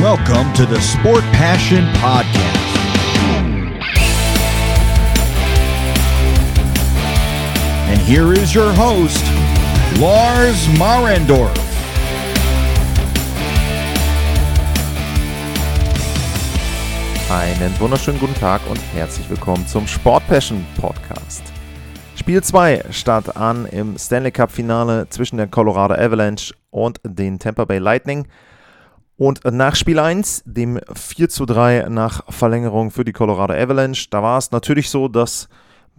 Welcome to the Sport Passion Podcast. And here is your host, Lars Marendorf. Einen wunderschönen guten Tag und herzlich willkommen zum Sport Passion Podcast. Spiel 2 startet an im Stanley Cup Finale zwischen der Colorado Avalanche und den Tampa Bay Lightning. Und nach Spiel 1, dem 4 zu 3 nach Verlängerung für die Colorado Avalanche, da war es natürlich so, dass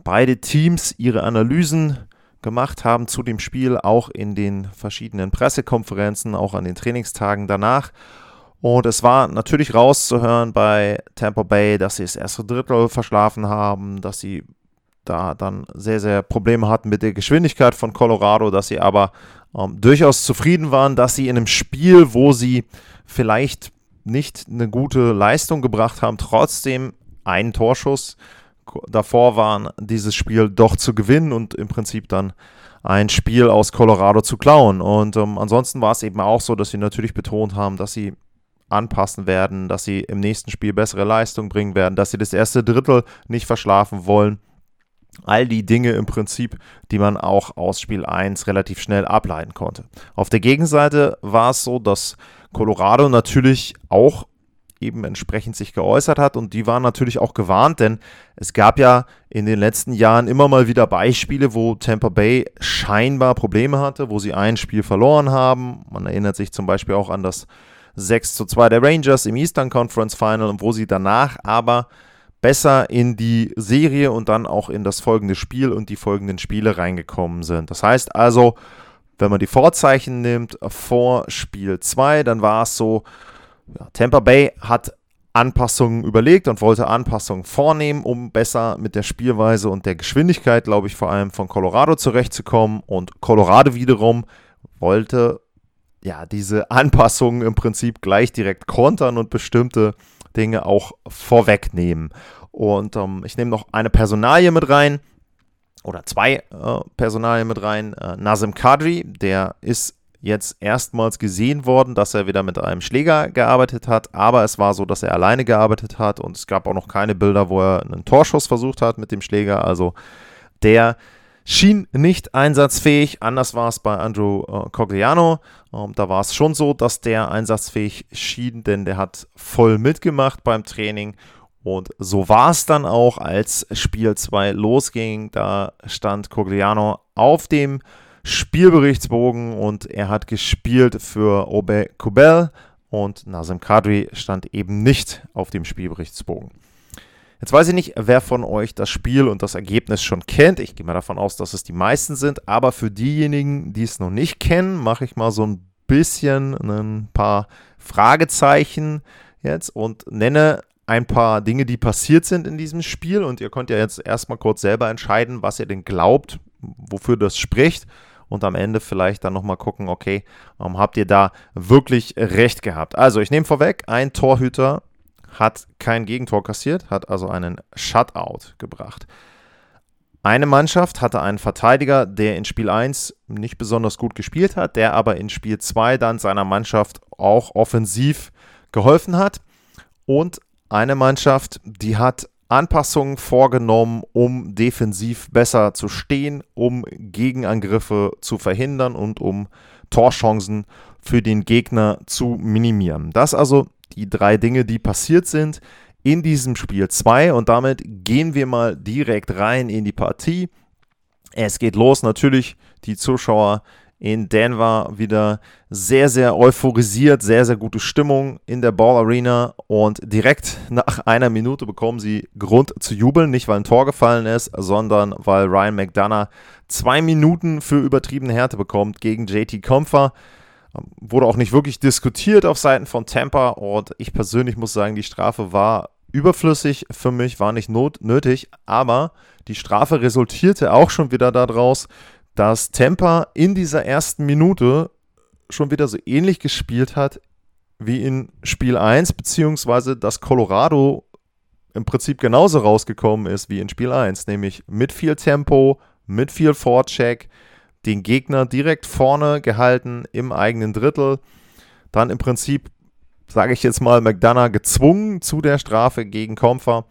beide Teams ihre Analysen gemacht haben zu dem Spiel, auch in den verschiedenen Pressekonferenzen, auch an den Trainingstagen danach. Und es war natürlich rauszuhören bei Tampa Bay, dass sie das erste Drittel verschlafen haben, dass sie da dann sehr, sehr Probleme hatten mit der Geschwindigkeit von Colorado, dass sie aber ähm, durchaus zufrieden waren, dass sie in einem Spiel, wo sie vielleicht nicht eine gute Leistung gebracht haben, trotzdem einen Torschuss davor waren, dieses Spiel doch zu gewinnen und im Prinzip dann ein Spiel aus Colorado zu klauen. Und ähm, ansonsten war es eben auch so, dass sie natürlich betont haben, dass sie anpassen werden, dass sie im nächsten Spiel bessere Leistung bringen werden, dass sie das erste Drittel nicht verschlafen wollen. All die Dinge im Prinzip, die man auch aus Spiel 1 relativ schnell ableiten konnte. Auf der Gegenseite war es so, dass Colorado natürlich auch eben entsprechend sich geäußert hat und die waren natürlich auch gewarnt, denn es gab ja in den letzten Jahren immer mal wieder Beispiele, wo Tampa Bay scheinbar Probleme hatte, wo sie ein Spiel verloren haben. Man erinnert sich zum Beispiel auch an das 6 zu 2 der Rangers im Eastern Conference Final, wo sie danach aber besser in die Serie und dann auch in das folgende Spiel und die folgenden Spiele reingekommen sind. Das heißt also, wenn man die Vorzeichen nimmt vor Spiel 2, dann war es so, ja, Tampa Bay hat Anpassungen überlegt und wollte Anpassungen vornehmen, um besser mit der Spielweise und der Geschwindigkeit, glaube ich, vor allem von Colorado zurechtzukommen. Und Colorado wiederum wollte ja diese Anpassungen im Prinzip gleich direkt kontern und bestimmte Dinge auch vorwegnehmen. Und ähm, ich nehme noch eine Personalie mit rein oder zwei äh, Personalien mit rein. Äh, Nazim Kadri, der ist jetzt erstmals gesehen worden, dass er wieder mit einem Schläger gearbeitet hat, aber es war so, dass er alleine gearbeitet hat und es gab auch noch keine Bilder, wo er einen Torschuss versucht hat mit dem Schläger. Also der schien nicht einsatzfähig. Anders war es bei Andrew äh, Cogliano. Ähm, da war es schon so, dass der einsatzfähig schien, denn der hat voll mitgemacht beim Training. Und so war es dann auch, als Spiel 2 losging. Da stand Cogliano auf dem Spielberichtsbogen und er hat gespielt für Obe Kubel und Nazem Kadri stand eben nicht auf dem Spielberichtsbogen. Jetzt weiß ich nicht, wer von euch das Spiel und das Ergebnis schon kennt. Ich gehe mal davon aus, dass es die meisten sind. Aber für diejenigen, die es noch nicht kennen, mache ich mal so ein bisschen ein paar Fragezeichen jetzt und nenne ein paar Dinge, die passiert sind in diesem Spiel. Und ihr könnt ja jetzt erstmal kurz selber entscheiden, was ihr denn glaubt, wofür das spricht. Und am Ende vielleicht dann nochmal gucken, okay, habt ihr da wirklich recht gehabt? Also, ich nehme vorweg, ein Torhüter hat kein Gegentor kassiert, hat also einen Shutout gebracht. Eine Mannschaft hatte einen Verteidiger, der in Spiel 1 nicht besonders gut gespielt hat, der aber in Spiel 2 dann seiner Mannschaft auch offensiv geholfen hat. Und eine Mannschaft, die hat Anpassungen vorgenommen, um defensiv besser zu stehen, um Gegenangriffe zu verhindern und um Torchancen für den Gegner zu minimieren. Das also die drei Dinge, die passiert sind in diesem Spiel 2 und damit gehen wir mal direkt rein in die Partie. Es geht los, natürlich die Zuschauer in Denver wieder sehr, sehr euphorisiert, sehr, sehr gute Stimmung in der Ball Arena und direkt nach einer Minute bekommen sie Grund zu jubeln, nicht weil ein Tor gefallen ist, sondern weil Ryan McDonough zwei Minuten für übertriebene Härte bekommt gegen JT Comfer. Wurde auch nicht wirklich diskutiert auf Seiten von Tampa und ich persönlich muss sagen, die Strafe war überflüssig für mich, war nicht not nötig, aber die Strafe resultierte auch schon wieder daraus, dass Tampa in dieser ersten Minute schon wieder so ähnlich gespielt hat wie in Spiel 1, beziehungsweise dass Colorado im Prinzip genauso rausgekommen ist wie in Spiel 1, nämlich mit viel Tempo, mit viel Vorcheck, den Gegner direkt vorne gehalten im eigenen Drittel, dann im Prinzip sage ich jetzt mal, McDonough gezwungen zu der Strafe gegen Comfer.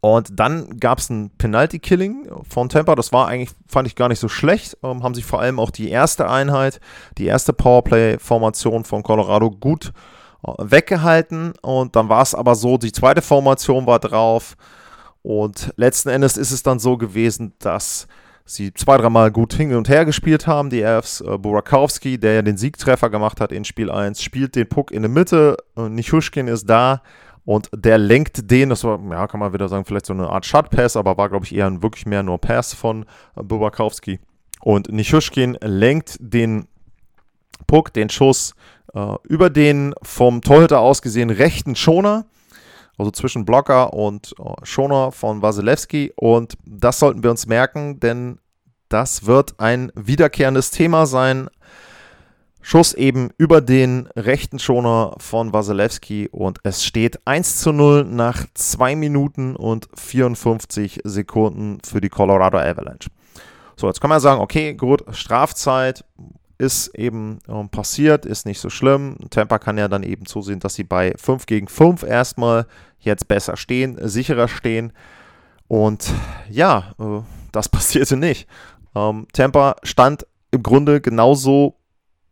Und dann gab es ein Penalty-Killing von Tampa. Das war eigentlich, fand ich gar nicht so schlecht. Ähm, haben sich vor allem auch die erste Einheit, die erste Powerplay-Formation von Colorado gut äh, weggehalten. Und dann war es aber so, die zweite Formation war drauf. Und letzten Endes ist es dann so gewesen, dass sie zwei, dreimal gut hin und her gespielt haben, die Elves. Äh, Burakowski, der ja den Siegtreffer gemacht hat in Spiel 1, spielt den Puck in der Mitte. Äh, Nichushkin ist da und der lenkt den, das war, ja, kann man wieder sagen, vielleicht so eine Art Shot-Pass, aber war, glaube ich, eher wirklich mehr nur Pass von äh, Bubakowski. Und Nischushkin lenkt den Puck, den Schuss, äh, über den vom Torhüter aus gesehen rechten Schoner, also zwischen Blocker und äh, Schoner von Wasilewski. Und das sollten wir uns merken, denn das wird ein wiederkehrendes Thema sein Schuss eben über den rechten Schoner von Wasilewski und es steht 1 zu 0 nach 2 Minuten und 54 Sekunden für die Colorado Avalanche. So, jetzt kann man sagen, okay, gut, Strafzeit ist eben ähm, passiert, ist nicht so schlimm. Tampa kann ja dann eben zusehen, dass sie bei 5 gegen 5 erstmal jetzt besser stehen, sicherer stehen. Und ja, äh, das passierte nicht. Ähm, Tampa stand im Grunde genauso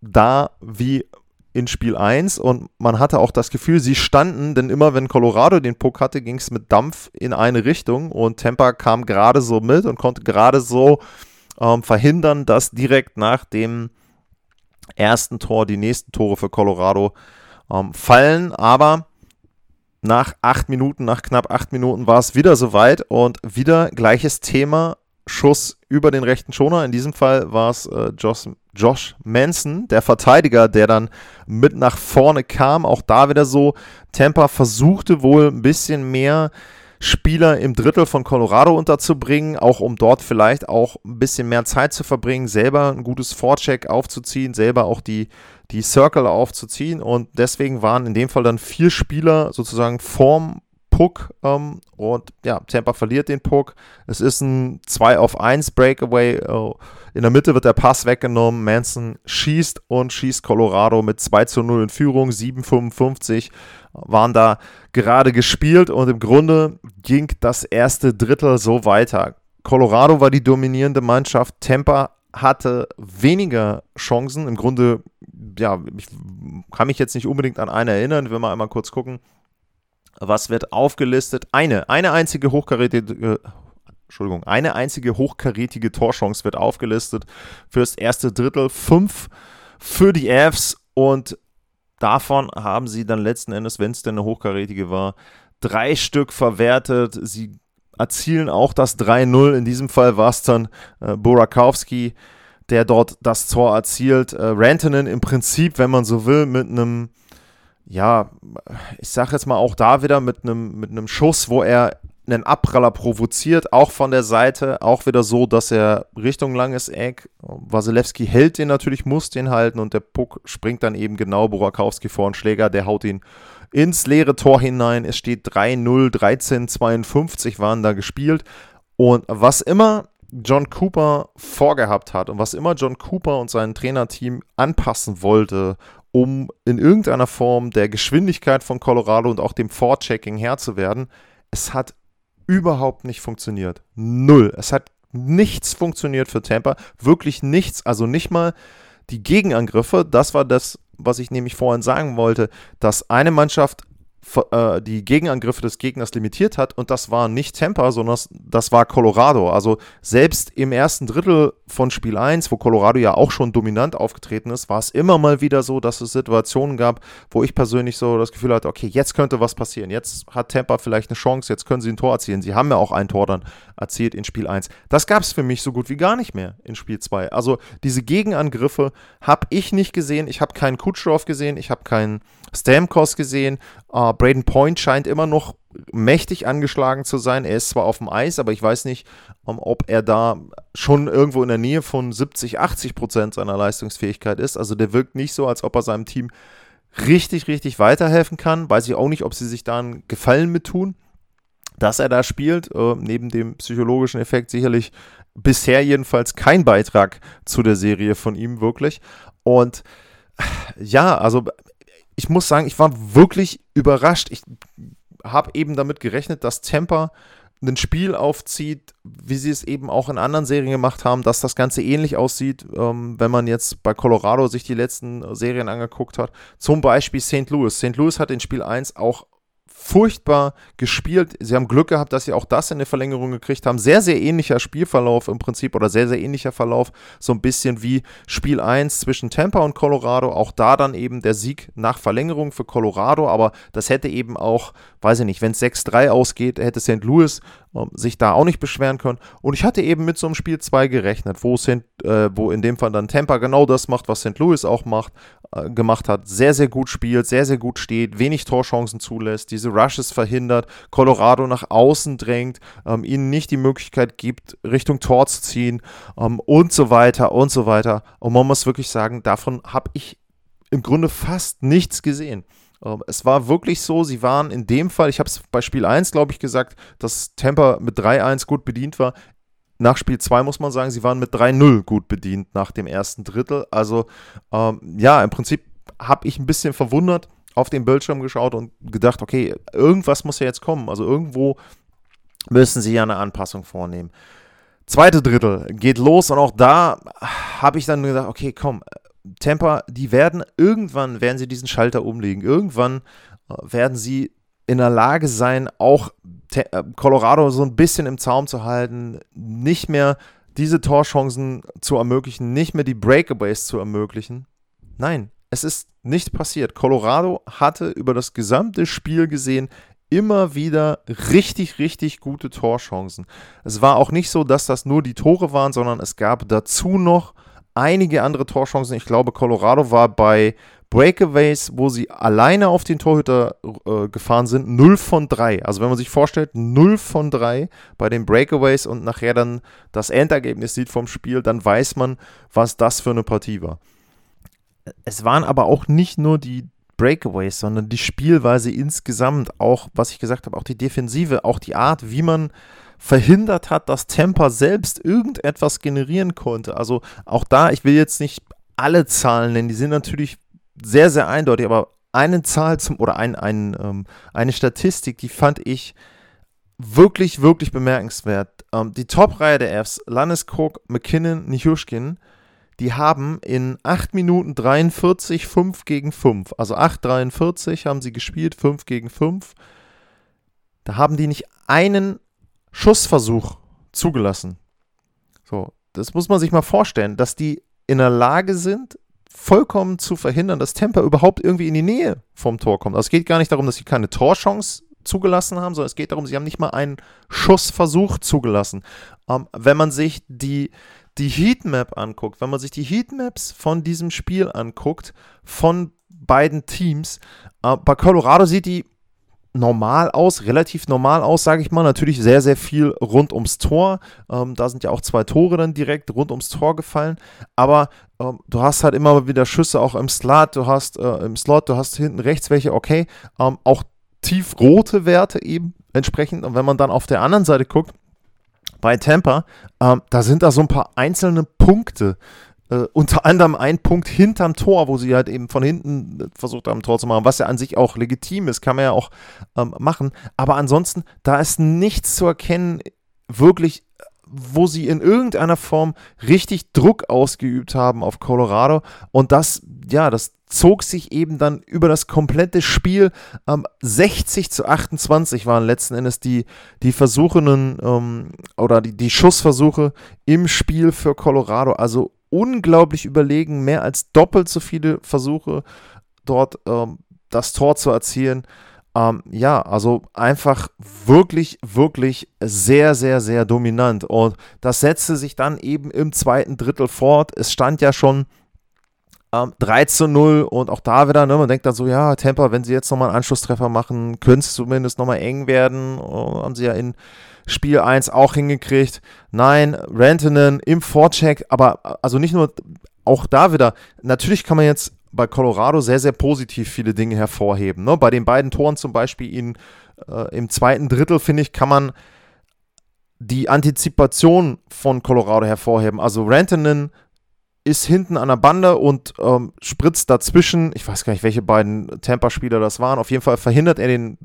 da wie in Spiel 1 und man hatte auch das Gefühl, sie standen, denn immer wenn Colorado den Puck hatte, ging es mit Dampf in eine Richtung und Tampa kam gerade so mit und konnte gerade so ähm, verhindern, dass direkt nach dem ersten Tor die nächsten Tore für Colorado ähm, fallen. Aber nach acht Minuten, nach knapp acht Minuten war es wieder soweit und wieder gleiches Thema. Schuss über den rechten Schoner. In diesem Fall war es äh, Josh, Josh Manson, der Verteidiger, der dann mit nach vorne kam. Auch da wieder so. Tampa versuchte wohl ein bisschen mehr Spieler im Drittel von Colorado unterzubringen, auch um dort vielleicht auch ein bisschen mehr Zeit zu verbringen, selber ein gutes Vorcheck aufzuziehen, selber auch die, die Circle aufzuziehen. Und deswegen waren in dem Fall dann vier Spieler sozusagen vorm Puck ähm, und ja, Tampa verliert den Puck. Es ist ein 2 auf 1 Breakaway. Äh, in der Mitte wird der Pass weggenommen. Manson schießt und schießt Colorado mit 2 zu 0 in Führung. 7,55 waren da gerade gespielt und im Grunde ging das erste Drittel so weiter. Colorado war die dominierende Mannschaft. Tampa hatte weniger Chancen. Im Grunde, ja, ich kann mich jetzt nicht unbedingt an eine erinnern. Wenn wir einmal kurz gucken. Was wird aufgelistet? Eine, eine einzige hochkarätige, äh, Entschuldigung, eine einzige hochkarätige Torchance wird aufgelistet fürs erste Drittel. Fünf für die Avs und davon haben sie dann letzten Endes, wenn es denn eine hochkarätige war, drei Stück verwertet. Sie erzielen auch das 3-0. In diesem Fall war es dann äh, Borakowski, der dort das Tor erzielt. Äh, Rantanen im Prinzip, wenn man so will, mit einem ja, ich sag jetzt mal auch da wieder mit einem mit Schuss, wo er einen Abpraller provoziert, auch von der Seite, auch wieder so, dass er Richtung langes Eck, Wasilewski hält den natürlich, muss den halten und der Puck springt dann eben genau Borakowski vor den Schläger, der haut ihn ins leere Tor hinein. Es steht 3-0, 13-52 waren da gespielt und was immer John Cooper vorgehabt hat und was immer John Cooper und sein Trainerteam anpassen wollte, um in irgendeiner Form der Geschwindigkeit von Colorado und auch dem Vorchecking Herr zu werden. Es hat überhaupt nicht funktioniert. Null. Es hat nichts funktioniert für Tampa. Wirklich nichts. Also nicht mal die Gegenangriffe. Das war das, was ich nämlich vorhin sagen wollte, dass eine Mannschaft die Gegenangriffe des Gegners limitiert hat und das war nicht Tampa, sondern das war Colorado. Also selbst im ersten Drittel von Spiel 1, wo Colorado ja auch schon dominant aufgetreten ist, war es immer mal wieder so, dass es Situationen gab, wo ich persönlich so das Gefühl hatte, okay, jetzt könnte was passieren. Jetzt hat Tampa vielleicht eine Chance, jetzt können sie ein Tor erzielen. Sie haben ja auch ein Tor dann erzielt in Spiel 1. Das gab es für mich so gut wie gar nicht mehr in Spiel 2. Also diese Gegenangriffe habe ich nicht gesehen. Ich habe keinen Kutschroff gesehen, ich habe keinen Stamkos gesehen. Braden Point scheint immer noch mächtig angeschlagen zu sein. Er ist zwar auf dem Eis, aber ich weiß nicht, um, ob er da schon irgendwo in der Nähe von 70, 80 Prozent seiner Leistungsfähigkeit ist. Also der wirkt nicht so, als ob er seinem Team richtig, richtig weiterhelfen kann. Weiß ich auch nicht, ob sie sich da einen Gefallen mit tun, dass er da spielt. Äh, neben dem psychologischen Effekt sicherlich bisher jedenfalls kein Beitrag zu der Serie von ihm wirklich. Und ja, also ich muss sagen, ich war wirklich überrascht. Ich habe eben damit gerechnet, dass Tampa ein Spiel aufzieht, wie sie es eben auch in anderen Serien gemacht haben, dass das Ganze ähnlich aussieht, ähm, wenn man jetzt bei Colorado sich die letzten Serien angeguckt hat. Zum Beispiel St. Louis. St. Louis hat in Spiel 1 auch furchtbar gespielt. Sie haben Glück gehabt, dass sie auch das in der Verlängerung gekriegt haben. Sehr, sehr ähnlicher Spielverlauf im Prinzip oder sehr, sehr ähnlicher Verlauf. So ein bisschen wie Spiel 1 zwischen Tampa und Colorado. Auch da dann eben der Sieg nach Verlängerung für Colorado. Aber das hätte eben auch, weiß ich nicht, wenn es 6-3 ausgeht, hätte St. Louis äh, sich da auch nicht beschweren können. Und ich hatte eben mit so einem Spiel 2 gerechnet, wo, St., äh, wo in dem Fall dann Tampa genau das macht, was St. Louis auch macht, gemacht hat. Sehr, sehr gut spielt, sehr, sehr gut steht, wenig Torchancen zulässt, diese Rushes verhindert, Colorado nach außen drängt, ähm, ihnen nicht die Möglichkeit gibt, Richtung Tor zu ziehen ähm, und so weiter und so weiter. Und man muss wirklich sagen, davon habe ich im Grunde fast nichts gesehen. Ähm, es war wirklich so, sie waren in dem Fall, ich habe es bei Spiel 1, glaube ich, gesagt, dass Tampa mit 3-1 gut bedient war. Nach Spiel 2 muss man sagen, sie waren mit 3-0 gut bedient nach dem ersten Drittel. Also ähm, ja, im Prinzip habe ich ein bisschen verwundert, auf den Bildschirm geschaut und gedacht, okay, irgendwas muss ja jetzt kommen. Also irgendwo müssen sie ja eine Anpassung vornehmen. Zweite Drittel geht los und auch da habe ich dann gedacht, okay, komm, Tampa, die werden irgendwann werden sie diesen Schalter umlegen. Irgendwann äh, werden sie in der Lage sein, auch äh, Colorado so ein bisschen im Zaum zu halten, nicht mehr diese Torchancen zu ermöglichen, nicht mehr die Breakaways zu ermöglichen. Nein, es ist nicht passiert. Colorado hatte über das gesamte Spiel gesehen immer wieder richtig, richtig gute Torchancen. Es war auch nicht so, dass das nur die Tore waren, sondern es gab dazu noch einige andere Torchancen. Ich glaube, Colorado war bei Breakaways, wo sie alleine auf den Torhüter äh, gefahren sind, 0 von 3. Also wenn man sich vorstellt, 0 von 3 bei den Breakaways und nachher dann das Endergebnis sieht vom Spiel, dann weiß man, was das für eine Partie war es waren aber auch nicht nur die Breakaways, sondern die Spielweise insgesamt, auch, was ich gesagt habe, auch die Defensive, auch die Art, wie man verhindert hat, dass Tampa selbst irgendetwas generieren konnte. Also auch da, ich will jetzt nicht alle Zahlen nennen, die sind natürlich sehr, sehr eindeutig, aber eine Zahl zum oder ein, ein, ähm, eine Statistik, die fand ich wirklich, wirklich bemerkenswert. Ähm, die Top-Reihe der Fs, Landeskog, McKinnon, Nichushkin, die haben in 8 Minuten 43 5 gegen 5. Also 8,43 haben sie gespielt, 5 gegen 5. Da haben die nicht einen Schussversuch zugelassen. So, das muss man sich mal vorstellen, dass die in der Lage sind, vollkommen zu verhindern, dass Tampa überhaupt irgendwie in die Nähe vom Tor kommt. Also es geht gar nicht darum, dass sie keine Torchance zugelassen haben, sondern es geht darum, sie haben nicht mal einen Schussversuch zugelassen. Ähm, wenn man sich die die Heatmap anguckt, wenn man sich die Heatmaps von diesem Spiel anguckt, von beiden Teams, äh, bei Colorado sieht die normal aus, relativ normal aus, sage ich mal. Natürlich sehr, sehr viel rund ums Tor. Ähm, da sind ja auch zwei Tore dann direkt rund ums Tor gefallen. Aber ähm, du hast halt immer wieder Schüsse auch im Slot. Du hast äh, im Slot, du hast hinten rechts welche, okay. Ähm, auch tiefrote Werte eben entsprechend. Und wenn man dann auf der anderen Seite guckt, bei Tampa, ähm, da sind da so ein paar einzelne Punkte. Äh, unter anderem ein Punkt hinterm Tor, wo sie halt eben von hinten äh, versucht haben, Tor zu machen, was ja an sich auch legitim ist, kann man ja auch ähm, machen. Aber ansonsten, da ist nichts zu erkennen, wirklich wo sie in irgendeiner Form richtig Druck ausgeübt haben auf Colorado. Und das, ja, das zog sich eben dann über das komplette Spiel. Ähm, 60 zu 28 waren letzten Endes die, die Versuchenen ähm, oder die, die Schussversuche im Spiel für Colorado. Also unglaublich überlegen, mehr als doppelt so viele Versuche dort ähm, das Tor zu erzielen. Ähm, ja, also einfach wirklich, wirklich sehr, sehr, sehr dominant. Und das setzte sich dann eben im zweiten Drittel fort. Es stand ja schon ähm, 3 zu 0 und auch da wieder, ne, man denkt dann so, ja, Tampa, wenn sie jetzt nochmal einen Anschlusstreffer machen, könnte es zumindest nochmal eng werden. Und haben sie ja in Spiel 1 auch hingekriegt. Nein, Rantanen im Vorcheck, aber also nicht nur, auch da wieder, natürlich kann man jetzt bei Colorado sehr, sehr positiv viele Dinge hervorheben. Ne? Bei den beiden Toren zum Beispiel in, äh, im zweiten Drittel, finde ich, kann man die Antizipation von Colorado hervorheben. Also Rantanen ist hinten an der Bande und ähm, spritzt dazwischen. Ich weiß gar nicht, welche beiden Tampa-Spieler das waren. Auf jeden Fall verhindert er den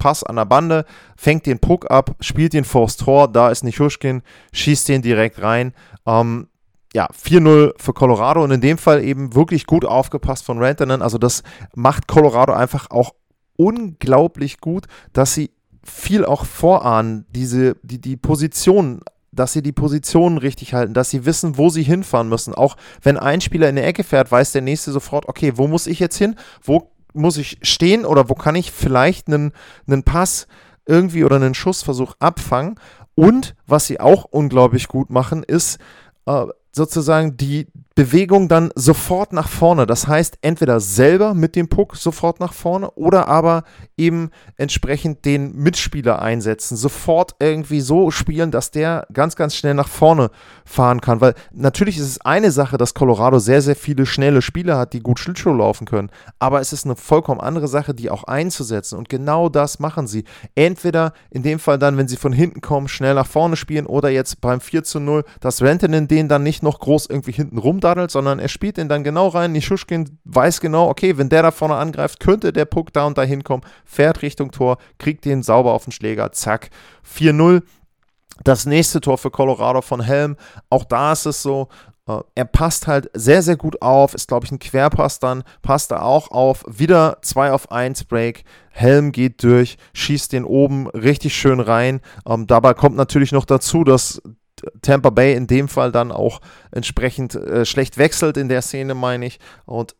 Pass an der Bande, fängt den Puck ab, spielt den vors Tor. Da ist Nichushkin, schießt den direkt rein. Ähm, ja, 4-0 für Colorado und in dem Fall eben wirklich gut aufgepasst von Rantanen. Also das macht Colorado einfach auch unglaublich gut, dass sie viel auch vorahnen, diese, die, die Position, dass sie die Positionen richtig halten, dass sie wissen, wo sie hinfahren müssen. Auch wenn ein Spieler in die Ecke fährt, weiß der nächste sofort, okay, wo muss ich jetzt hin? Wo muss ich stehen oder wo kann ich vielleicht einen, einen Pass irgendwie oder einen Schussversuch abfangen? Und was sie auch unglaublich gut machen, ist äh, sozusagen die Bewegung dann sofort nach vorne. Das heißt, entweder selber mit dem Puck sofort nach vorne oder aber eben entsprechend den Mitspieler einsetzen. Sofort irgendwie so spielen, dass der ganz, ganz schnell nach vorne fahren kann. Weil natürlich ist es eine Sache, dass Colorado sehr, sehr viele schnelle Spieler hat, die gut Schlittschuh laufen können. Aber es ist eine vollkommen andere Sache, die auch einzusetzen. Und genau das machen sie. Entweder in dem Fall dann, wenn sie von hinten kommen, schnell nach vorne spielen oder jetzt beim 4 zu 0, dass Rantanen den dann nicht noch groß irgendwie hinten rumdarf daddelt, sondern er spielt ihn dann genau rein. Nischushkin weiß genau, okay, wenn der da vorne angreift, könnte der Puck da und da hinkommen, fährt Richtung Tor, kriegt den sauber auf den Schläger, zack, 4-0. Das nächste Tor für Colorado von Helm, auch da ist es so, äh, er passt halt sehr, sehr gut auf, ist, glaube ich, ein Querpass dann, passt er auch auf. Wieder 2 auf 1 Break. Helm geht durch, schießt den oben richtig schön rein. Ähm, dabei kommt natürlich noch dazu, dass Tampa Bay in dem Fall dann auch entsprechend äh, schlecht wechselt in der Szene, meine ich. Und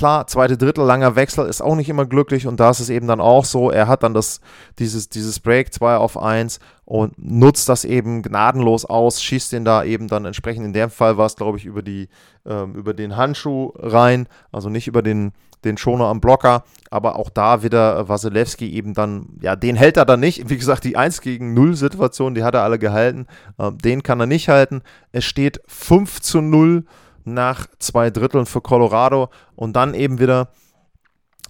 klar, zweite Drittel, langer Wechsel ist auch nicht immer glücklich und da ist es eben dann auch so, er hat dann das, dieses, dieses Break 2 auf 1 und nutzt das eben gnadenlos aus, schießt den da eben dann entsprechend, in dem Fall war es glaube ich über, die, ähm, über den Handschuh rein, also nicht über den, den Schoner am Blocker, aber auch da wieder Wasilewski eben dann, ja, den hält er dann nicht. Wie gesagt, die 1 gegen 0 Situation, die hat er alle gehalten, äh, den kann er nicht halten. Es steht 5 zu 0 nach zwei Dritteln für Colorado und dann eben wieder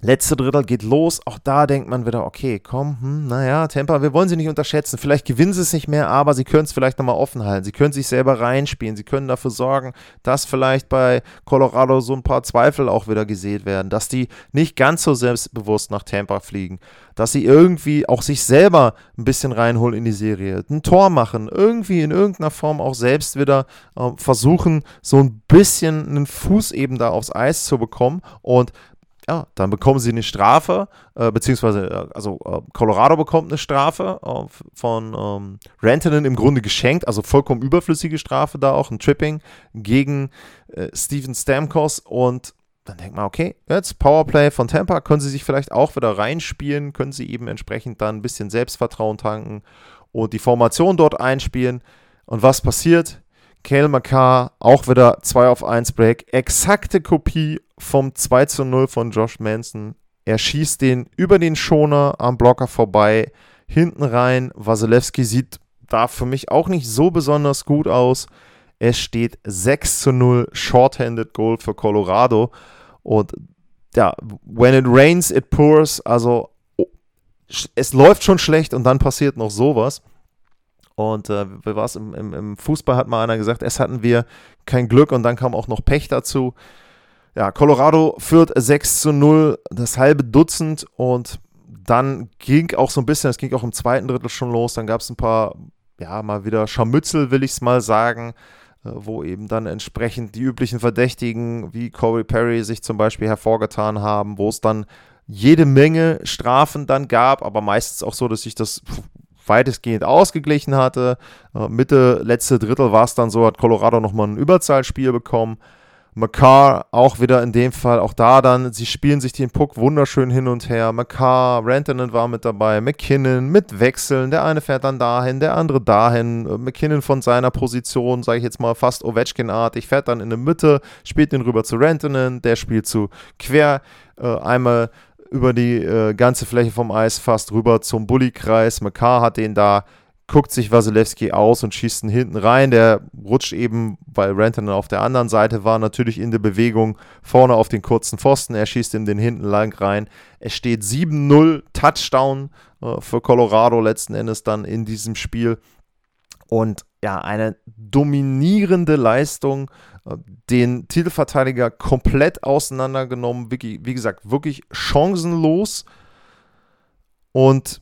Letzte Drittel geht los. Auch da denkt man wieder, okay, komm, hm, naja, Tampa, wir wollen sie nicht unterschätzen. Vielleicht gewinnen sie es nicht mehr, aber sie können es vielleicht nochmal offen halten. Sie können sich selber reinspielen. Sie können dafür sorgen, dass vielleicht bei Colorado so ein paar Zweifel auch wieder gesät werden. Dass die nicht ganz so selbstbewusst nach Tampa fliegen. Dass sie irgendwie auch sich selber ein bisschen reinholen in die Serie. Ein Tor machen. Irgendwie in irgendeiner Form auch selbst wieder äh, versuchen, so ein bisschen einen Fuß eben da aufs Eis zu bekommen. Und ja, dann bekommen sie eine Strafe, äh, beziehungsweise, äh, also äh, Colorado bekommt eine Strafe äh, von ähm, Rantanen im Grunde geschenkt, also vollkommen überflüssige Strafe da auch, ein Tripping gegen äh, Steven Stamkos und dann denkt man, okay, jetzt Powerplay von Tampa, können sie sich vielleicht auch wieder reinspielen, können sie eben entsprechend dann ein bisschen Selbstvertrauen tanken und die Formation dort einspielen. Und was passiert? Kale McCarr auch wieder 2 auf 1 Break. Exakte Kopie vom 2 zu 0 von Josh Manson. Er schießt den über den Schoner am Blocker vorbei, hinten rein. Wasilewski sieht da für mich auch nicht so besonders gut aus. Es steht 6 zu 0, Shorthanded Goal für Colorado. Und ja, when it rains, it pours. Also es läuft schon schlecht und dann passiert noch sowas. Und äh, es im, im, im, Fußball, hat mal einer gesagt, es hatten wir kein Glück und dann kam auch noch Pech dazu. Ja, Colorado führt 6 zu 0, das halbe Dutzend und dann ging auch so ein bisschen, es ging auch im zweiten Drittel schon los, dann gab es ein paar, ja, mal wieder Scharmützel, will ich es mal sagen, äh, wo eben dann entsprechend die üblichen Verdächtigen wie Corey Perry sich zum Beispiel hervorgetan haben, wo es dann jede Menge Strafen dann gab, aber meistens auch so, dass sich das weitestgehend ausgeglichen hatte. Äh, Mitte, letzte Drittel war es dann so, hat Colorado nochmal ein Überzahlspiel bekommen. McCarr auch wieder in dem Fall, auch da dann, sie spielen sich den Puck wunderschön hin und her. McCarr, Rantanen war mit dabei, McKinnon mit Wechseln. Der eine fährt dann dahin, der andere dahin. Äh, McKinnon von seiner Position, sage ich jetzt mal fast Ovechkin-artig, fährt dann in der Mitte, spielt den rüber zu Rantanen, der spielt zu quer. Äh, einmal über die äh, ganze Fläche vom Eis fast rüber zum Bullykreis. McCarr hat den da, guckt sich Wasilewski aus und schießt ihn hinten rein. Der rutscht eben, weil Renton auf der anderen Seite war, natürlich in der Bewegung vorne auf den kurzen Pfosten. Er schießt ihm den hinten lang rein. Es steht 7-0 Touchdown äh, für Colorado letzten Endes dann in diesem Spiel. Und ja, eine dominierende Leistung, den Titelverteidiger komplett auseinandergenommen, wie, wie gesagt, wirklich chancenlos. Und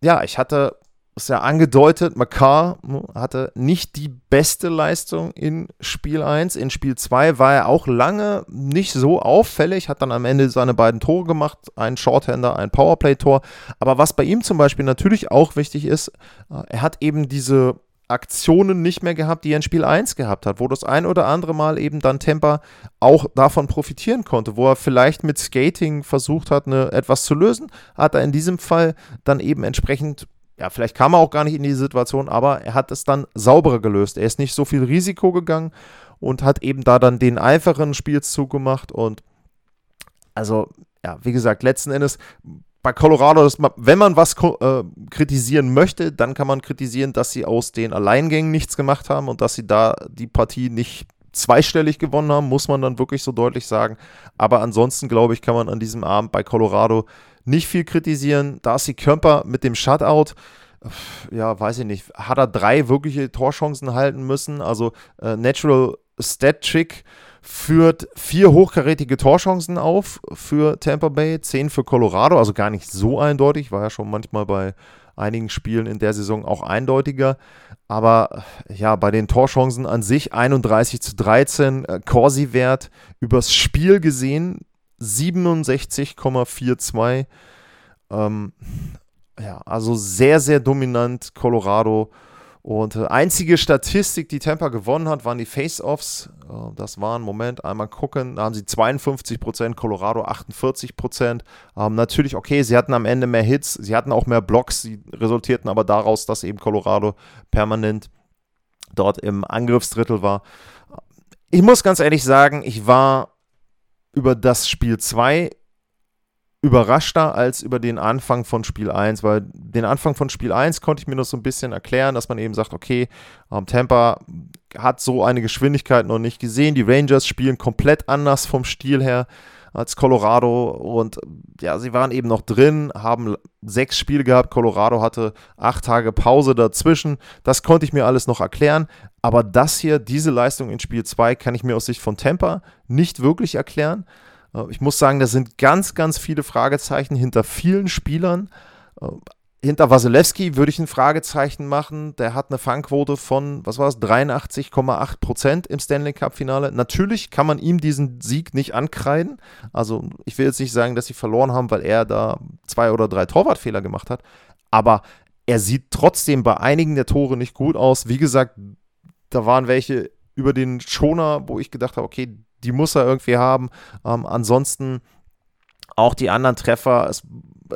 ja, ich hatte es ja angedeutet, Makar ne, hatte nicht die beste Leistung in Spiel 1. In Spiel 2 war er auch lange nicht so auffällig, hat dann am Ende seine beiden Tore gemacht, ein Shorthander, ein Powerplay-Tor. Aber was bei ihm zum Beispiel natürlich auch wichtig ist, äh, er hat eben diese Aktionen nicht mehr gehabt, die er in Spiel 1 gehabt hat, wo das ein oder andere Mal eben dann Temper auch davon profitieren konnte, wo er vielleicht mit Skating versucht hat, eine, etwas zu lösen, hat er in diesem Fall dann eben entsprechend, ja, vielleicht kam er auch gar nicht in die Situation, aber er hat es dann sauberer gelöst. Er ist nicht so viel Risiko gegangen und hat eben da dann den einfachen Spielzug gemacht und also ja, wie gesagt, letzten Endes bei Colorado, dass man, wenn man was äh, kritisieren möchte, dann kann man kritisieren, dass sie aus den Alleingängen nichts gemacht haben und dass sie da die Partie nicht zweistellig gewonnen haben, muss man dann wirklich so deutlich sagen. Aber ansonsten, glaube ich, kann man an diesem Abend bei Colorado nicht viel kritisieren. Darcy Körper mit dem Shutout, ja, weiß ich nicht, hat er drei wirkliche Torchancen halten müssen. Also äh, Natural Stat Trick führt vier hochkarätige Torchancen auf für Tampa Bay, zehn für Colorado, also gar nicht so eindeutig, war ja schon manchmal bei einigen Spielen in der Saison auch eindeutiger. Aber ja, bei den Torchancen an sich 31 zu 13, äh, Corsi-Wert übers Spiel gesehen 67,42. Ähm, ja, also sehr, sehr dominant Colorado. Und äh, einzige Statistik, die Tampa gewonnen hat, waren die Face-Offs. Äh, das waren, Moment, einmal gucken, da haben sie 52%, Colorado 48%. Ähm, natürlich, okay, sie hatten am Ende mehr Hits, sie hatten auch mehr Blocks, sie resultierten aber daraus, dass eben Colorado permanent dort im Angriffsdrittel war. Ich muss ganz ehrlich sagen, ich war über das Spiel 2 überraschter als über den Anfang von Spiel 1, weil den Anfang von Spiel 1 konnte ich mir noch so ein bisschen erklären, dass man eben sagt, okay, ähm, Tampa hat so eine Geschwindigkeit noch nicht gesehen, die Rangers spielen komplett anders vom Stil her als Colorado und ja, sie waren eben noch drin, haben sechs Spiele gehabt, Colorado hatte acht Tage Pause dazwischen, das konnte ich mir alles noch erklären, aber das hier, diese Leistung in Spiel 2 kann ich mir aus Sicht von Tampa nicht wirklich erklären. Äh, ich muss sagen, da sind ganz, ganz viele Fragezeichen hinter vielen Spielern. Äh, hinter Wasilewski würde ich ein Fragezeichen machen. Der hat eine Fangquote von, was war es, 83,8 Prozent im Stanley Cup-Finale. Natürlich kann man ihm diesen Sieg nicht ankreiden. Also ich will jetzt nicht sagen, dass sie verloren haben, weil er da zwei oder drei Torwartfehler gemacht hat. Aber er sieht trotzdem bei einigen der Tore nicht gut aus. Wie gesagt, da waren welche über den Schoner, wo ich gedacht habe, okay, die muss er irgendwie haben. Ähm, ansonsten auch die anderen Treffer, es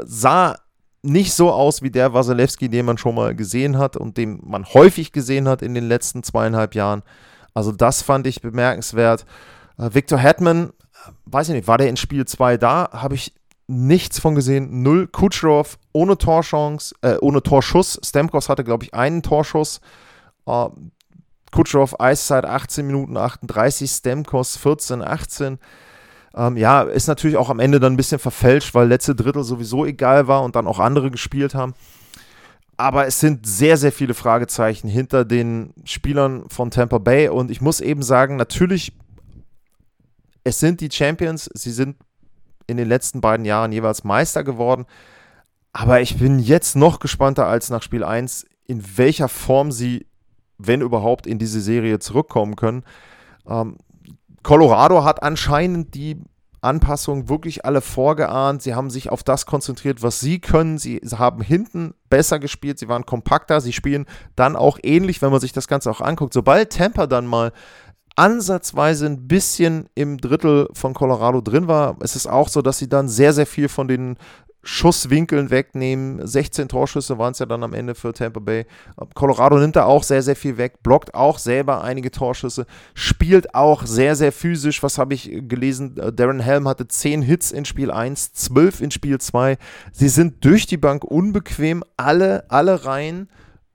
sah nicht so aus wie der Wasilewski, den man schon mal gesehen hat und den man häufig gesehen hat in den letzten zweieinhalb Jahren. Also das fand ich bemerkenswert. Äh, Victor Hetman, weiß ich nicht, war der in Spiel 2 da? Habe ich nichts von gesehen. Null. Kucherov ohne Torchance, äh, ohne Torschuss. Stamkos hatte, glaube ich, einen Torschuss. Äh, Kucherov Eiszeit 18 Minuten 38, Stamkos 14, 18. Ähm, ja, ist natürlich auch am Ende dann ein bisschen verfälscht, weil letzte Drittel sowieso egal war und dann auch andere gespielt haben. Aber es sind sehr, sehr viele Fragezeichen hinter den Spielern von Tampa Bay. Und ich muss eben sagen, natürlich, es sind die Champions. Sie sind in den letzten beiden Jahren jeweils Meister geworden. Aber ich bin jetzt noch gespannter als nach Spiel 1, in welcher Form sie wenn überhaupt, in diese Serie zurückkommen können. Ähm, Colorado hat anscheinend die Anpassungen wirklich alle vorgeahnt. Sie haben sich auf das konzentriert, was sie können. Sie haben hinten besser gespielt, sie waren kompakter, sie spielen dann auch ähnlich, wenn man sich das Ganze auch anguckt. Sobald Tampa dann mal ansatzweise ein bisschen im Drittel von Colorado drin war, ist es auch so, dass sie dann sehr, sehr viel von den Schusswinkeln wegnehmen. 16 Torschüsse waren es ja dann am Ende für Tampa Bay. Colorado nimmt da auch sehr, sehr viel weg, blockt auch selber einige Torschüsse, spielt auch sehr, sehr physisch. Was habe ich gelesen? Darren Helm hatte 10 Hits in Spiel 1, 12 in Spiel 2. Sie sind durch die Bank unbequem, alle, alle Reihen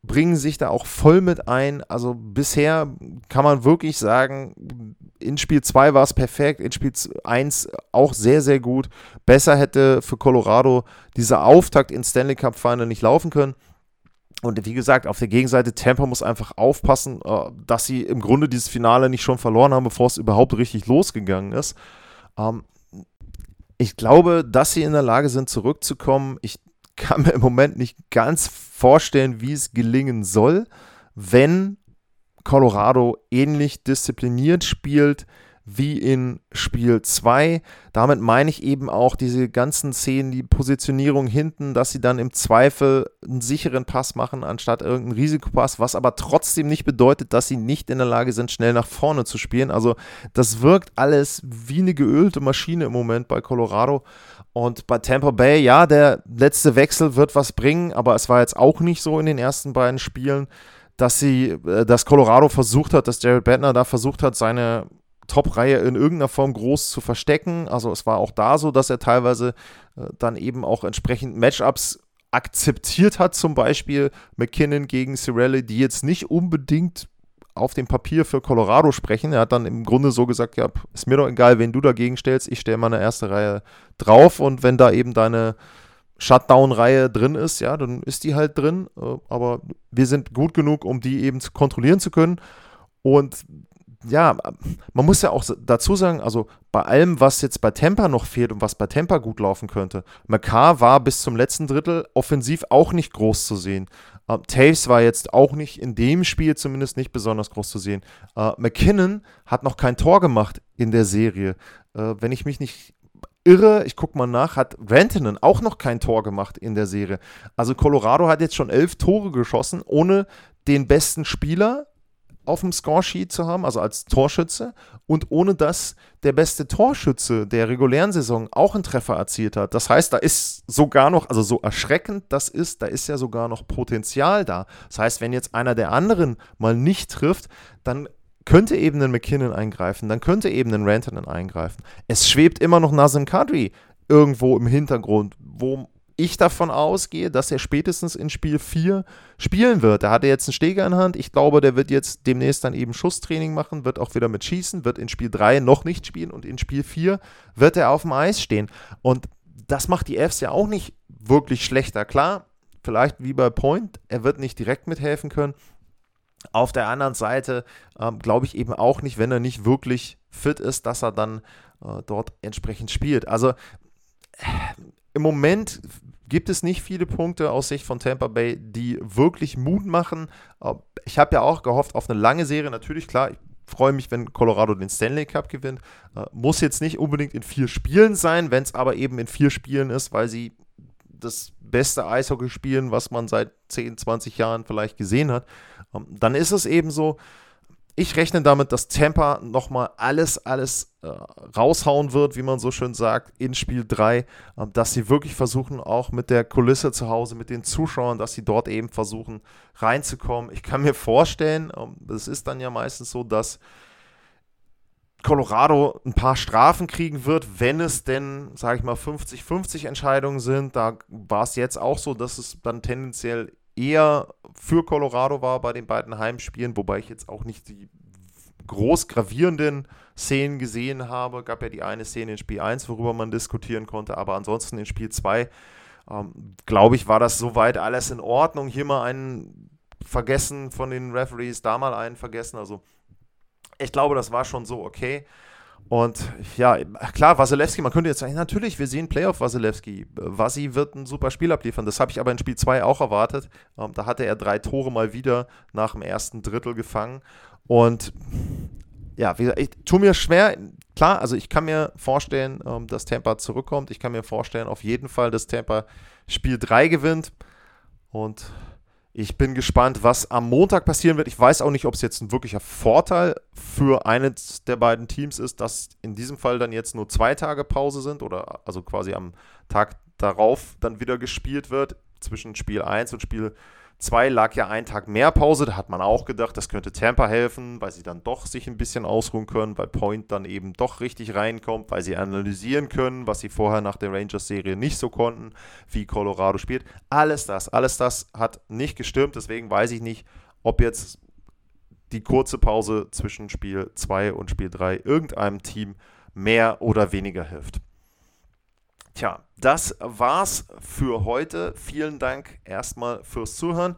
bringen sich da auch voll mit ein. Also bisher kann man wirklich sagen, in Spiel 2 war es perfekt, in Spiel 1 auch sehr, sehr gut. Besser hätte für Colorado dieser Auftakt ins Stanley Cup Final nicht laufen können. Und wie gesagt, auf der Gegenseite, Tampa muss einfach aufpassen, äh, dass sie im Grunde dieses Finale nicht schon verloren haben, bevor es überhaupt richtig losgegangen ist. Ähm, ich glaube, dass sie in der Lage sind, zurückzukommen. Ich kann mir im Moment nicht ganz vorstellen, wie es gelingen soll, wenn Colorado ähnlich diszipliniert spielt wie in Spiel 2. Damit meine ich eben auch diese ganzen Szenen, die Positionierung hinten, dass sie dann im Zweifel einen sicheren Pass machen, anstatt irgendeinen Risikopass, was aber trotzdem nicht bedeutet, dass sie nicht in der Lage sind, schnell nach vorne zu spielen. Also das wirkt alles wie eine geölte Maschine im Moment bei Colorado. Und bei Tampa Bay, ja, der letzte Wechsel wird was bringen, aber es war jetzt auch nicht so in den ersten beiden Spielen dass sie, äh, dass Colorado versucht hat, dass Jared Bettner da versucht hat, seine Top-Reihe in irgendeiner Form groß zu verstecken. Also es war auch da so, dass er teilweise äh, dann eben auch entsprechend Matchups akzeptiert hat, zum Beispiel McKinnon gegen Cirelli, die jetzt nicht unbedingt auf dem Papier für Colorado sprechen. Er hat dann im Grunde so gesagt, ja, ist mir doch egal, wen du dagegen stellst, ich stelle meine erste Reihe drauf und wenn da eben deine Shutdown-Reihe drin ist, ja, dann ist die halt drin, äh, aber wir sind gut genug, um die eben zu kontrollieren zu können und ja, man muss ja auch dazu sagen, also bei allem, was jetzt bei Tampa noch fehlt und was bei Tampa gut laufen könnte, McCarr war bis zum letzten Drittel offensiv auch nicht groß zu sehen. Uh, Taves war jetzt auch nicht in dem Spiel zumindest nicht besonders groß zu sehen. Uh, McKinnon hat noch kein Tor gemacht in der Serie. Uh, wenn ich mich nicht irre, ich gucke mal nach, hat Rantanen auch noch kein Tor gemacht in der Serie. Also Colorado hat jetzt schon elf Tore geschossen, ohne den besten Spieler auf dem Scoresheet zu haben, also als Torschütze, und ohne dass der beste Torschütze der regulären Saison auch einen Treffer erzielt hat. Das heißt, da ist sogar noch, also so erschreckend das ist, da ist ja sogar noch Potenzial da. Das heißt, wenn jetzt einer der anderen mal nicht trifft, dann könnte eben ein McKinnon eingreifen, dann könnte eben ein Rantanen eingreifen. Es schwebt immer noch Nazem Kadri irgendwo im Hintergrund, wo ich davon ausgehe, dass er spätestens in Spiel 4 spielen wird. Da hat er jetzt einen Steger in Hand. Ich glaube, der wird jetzt demnächst dann eben Schusstraining machen, wird auch wieder mit Schießen, wird in Spiel 3 noch nicht spielen und in Spiel 4 wird er auf dem Eis stehen. Und das macht die Fs ja auch nicht wirklich schlechter. Klar, vielleicht wie bei Point, er wird nicht direkt mithelfen können. Auf der anderen Seite ähm, glaube ich eben auch nicht, wenn er nicht wirklich fit ist, dass er dann äh, dort entsprechend spielt. Also im Moment gibt es nicht viele Punkte aus Sicht von Tampa Bay, die wirklich Mut machen. Ich habe ja auch gehofft auf eine lange Serie. Natürlich, klar, ich freue mich, wenn Colorado den Stanley Cup gewinnt. Äh, muss jetzt nicht unbedingt in vier Spielen sein, wenn es aber eben in vier Spielen ist, weil sie das beste Eishockey spielen, was man seit 10, 20 Jahren vielleicht gesehen hat. Ähm, dann ist es eben so, ich rechne damit, dass Tampa nochmal alles, alles äh, raushauen wird, wie man so schön sagt, in Spiel 3, äh, dass sie wirklich versuchen, auch mit der Kulisse zu Hause, mit den Zuschauern, dass sie dort eben versuchen reinzukommen. Ich kann mir vorstellen, es ähm, ist dann ja meistens so, dass Colorado ein paar Strafen kriegen wird, wenn es denn, sage ich mal, 50-50 Entscheidungen sind. Da war es jetzt auch so, dass es dann tendenziell eher für Colorado war bei den beiden Heimspielen, wobei ich jetzt auch nicht die groß gravierenden Szenen gesehen habe. Gab ja die eine Szene in Spiel 1, worüber man diskutieren konnte, aber ansonsten in Spiel 2, ähm, glaube ich, war das soweit alles in Ordnung. Hier mal einen vergessen von den Referees, da mal einen vergessen. Also ich glaube, das war schon so okay. Und ja, klar, Wasilewski, man könnte jetzt sagen, natürlich, wir sehen Playoff Wasilewski. Wasi wird ein super Spiel abliefern. Das habe ich aber in Spiel 2 auch erwartet. Ähm, da hatte er drei Tore mal wieder nach dem ersten Drittel gefangen. Und ja, wie gesagt, ich tue mir schwer. Klar, also ich kann mir vorstellen, ähm, dass Tampa zurückkommt. Ich kann mir vorstellen, auf jeden Fall, dass Tampa Spiel 3 gewinnt. Und ich bin gespannt, was am Montag passieren wird. Ich weiß auch nicht, ob es jetzt ein wirklicher Vorteil für eines der beiden Teams ist, dass in diesem Fall dann jetzt nur zwei Tage Pause sind oder also quasi am Tag darauf dann wieder gespielt wird zwischen Spiel 1 und Spiel 2. 2 lag ja ein Tag mehr Pause. Da hat man auch gedacht, das könnte Tampa helfen, weil sie dann doch sich ein bisschen ausruhen können, weil Point dann eben doch richtig reinkommt, weil sie analysieren können, was sie vorher nach der Rangers-Serie nicht so konnten, wie Colorado spielt. Alles das, alles das hat nicht gestimmt. Deswegen weiß ich nicht, ob jetzt die kurze Pause zwischen Spiel 2 und Spiel 3 irgendeinem Team mehr oder weniger hilft. Tja, das war's für heute. Vielen Dank erstmal fürs Zuhören.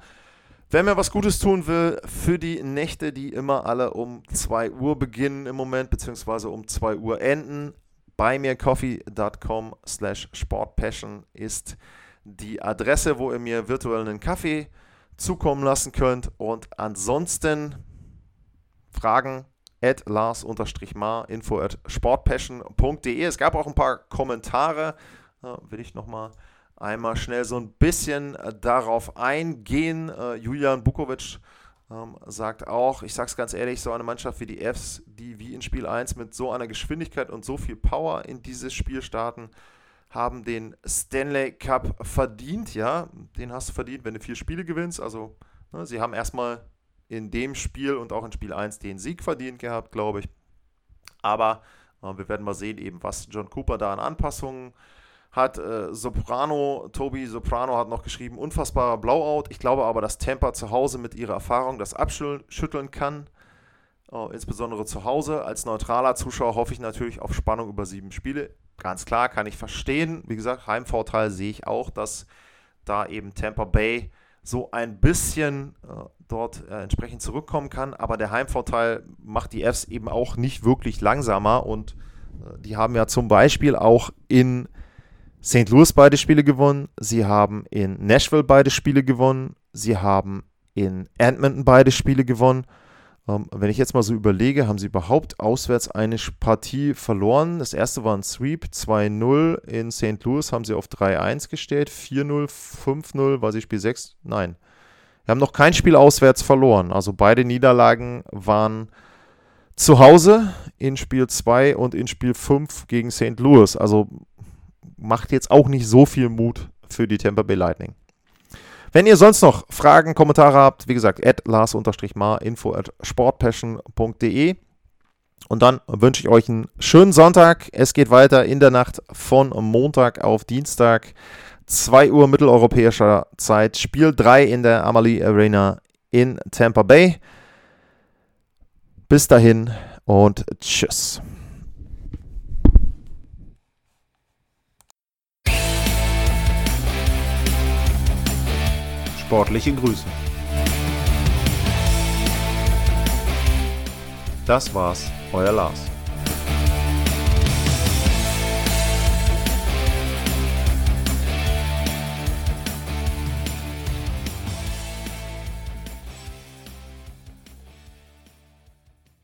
Wer mir was Gutes tun will für die Nächte, die immer alle um 2 Uhr beginnen im Moment, beziehungsweise um 2 Uhr enden, bei mir coffee.com slash sportpassion ist die Adresse, wo ihr mir virtuell einen Kaffee zukommen lassen könnt. Und ansonsten Fragen at lars-mar, info at sportpassion.de. Es gab auch ein paar Kommentare, will ich nochmal einmal schnell so ein bisschen äh, darauf eingehen. Äh, Julian Bukovic ähm, sagt auch, ich sage es ganz ehrlich, so eine Mannschaft wie die Fs, die wie in Spiel 1 mit so einer Geschwindigkeit und so viel Power in dieses Spiel starten, haben den Stanley Cup verdient, ja. Den hast du verdient, wenn du vier Spiele gewinnst. Also, ne, sie haben erstmal in dem Spiel und auch in Spiel 1 den Sieg verdient gehabt, glaube ich. Aber äh, wir werden mal sehen, eben, was John Cooper da an Anpassungen hat. Äh, Soprano, Tobi Soprano hat noch geschrieben, unfassbarer Blowout. Ich glaube aber, dass Tampa zu Hause mit ihrer Erfahrung das abschütteln kann. Uh, insbesondere zu Hause. Als neutraler Zuschauer hoffe ich natürlich auf Spannung über sieben Spiele. Ganz klar, kann ich verstehen. Wie gesagt, Heimvorteil sehe ich auch, dass da eben Tampa Bay so ein bisschen uh, dort uh, entsprechend zurückkommen kann. Aber der Heimvorteil macht die Fs eben auch nicht wirklich langsamer. Und die haben ja zum Beispiel auch in St. Louis beide Spiele gewonnen. Sie haben in Nashville beide Spiele gewonnen. Sie haben in Edmonton beide Spiele gewonnen. Ähm, wenn ich jetzt mal so überlege, haben sie überhaupt auswärts eine Partie verloren? Das erste war ein Sweep, 2-0 in St. Louis haben sie auf 3-1 gestellt, 4-0, 5-0, war sie Spiel 6? Nein. Wir haben noch kein Spiel auswärts verloren. Also beide Niederlagen waren zu Hause in Spiel 2 und in Spiel 5 gegen St. Louis. Also macht jetzt auch nicht so viel Mut für die Tampa Bay Lightning. Wenn ihr sonst noch Fragen, Kommentare habt, wie gesagt, at lars-mar, info at sportpassion.de. Und dann wünsche ich euch einen schönen Sonntag. Es geht weiter in der Nacht von Montag auf Dienstag. 2 Uhr mitteleuropäischer Zeit. Spiel 3 in der Amalie Arena in Tampa Bay. Bis dahin und tschüss. Sportliche Grüße. Das war's, euer Lars.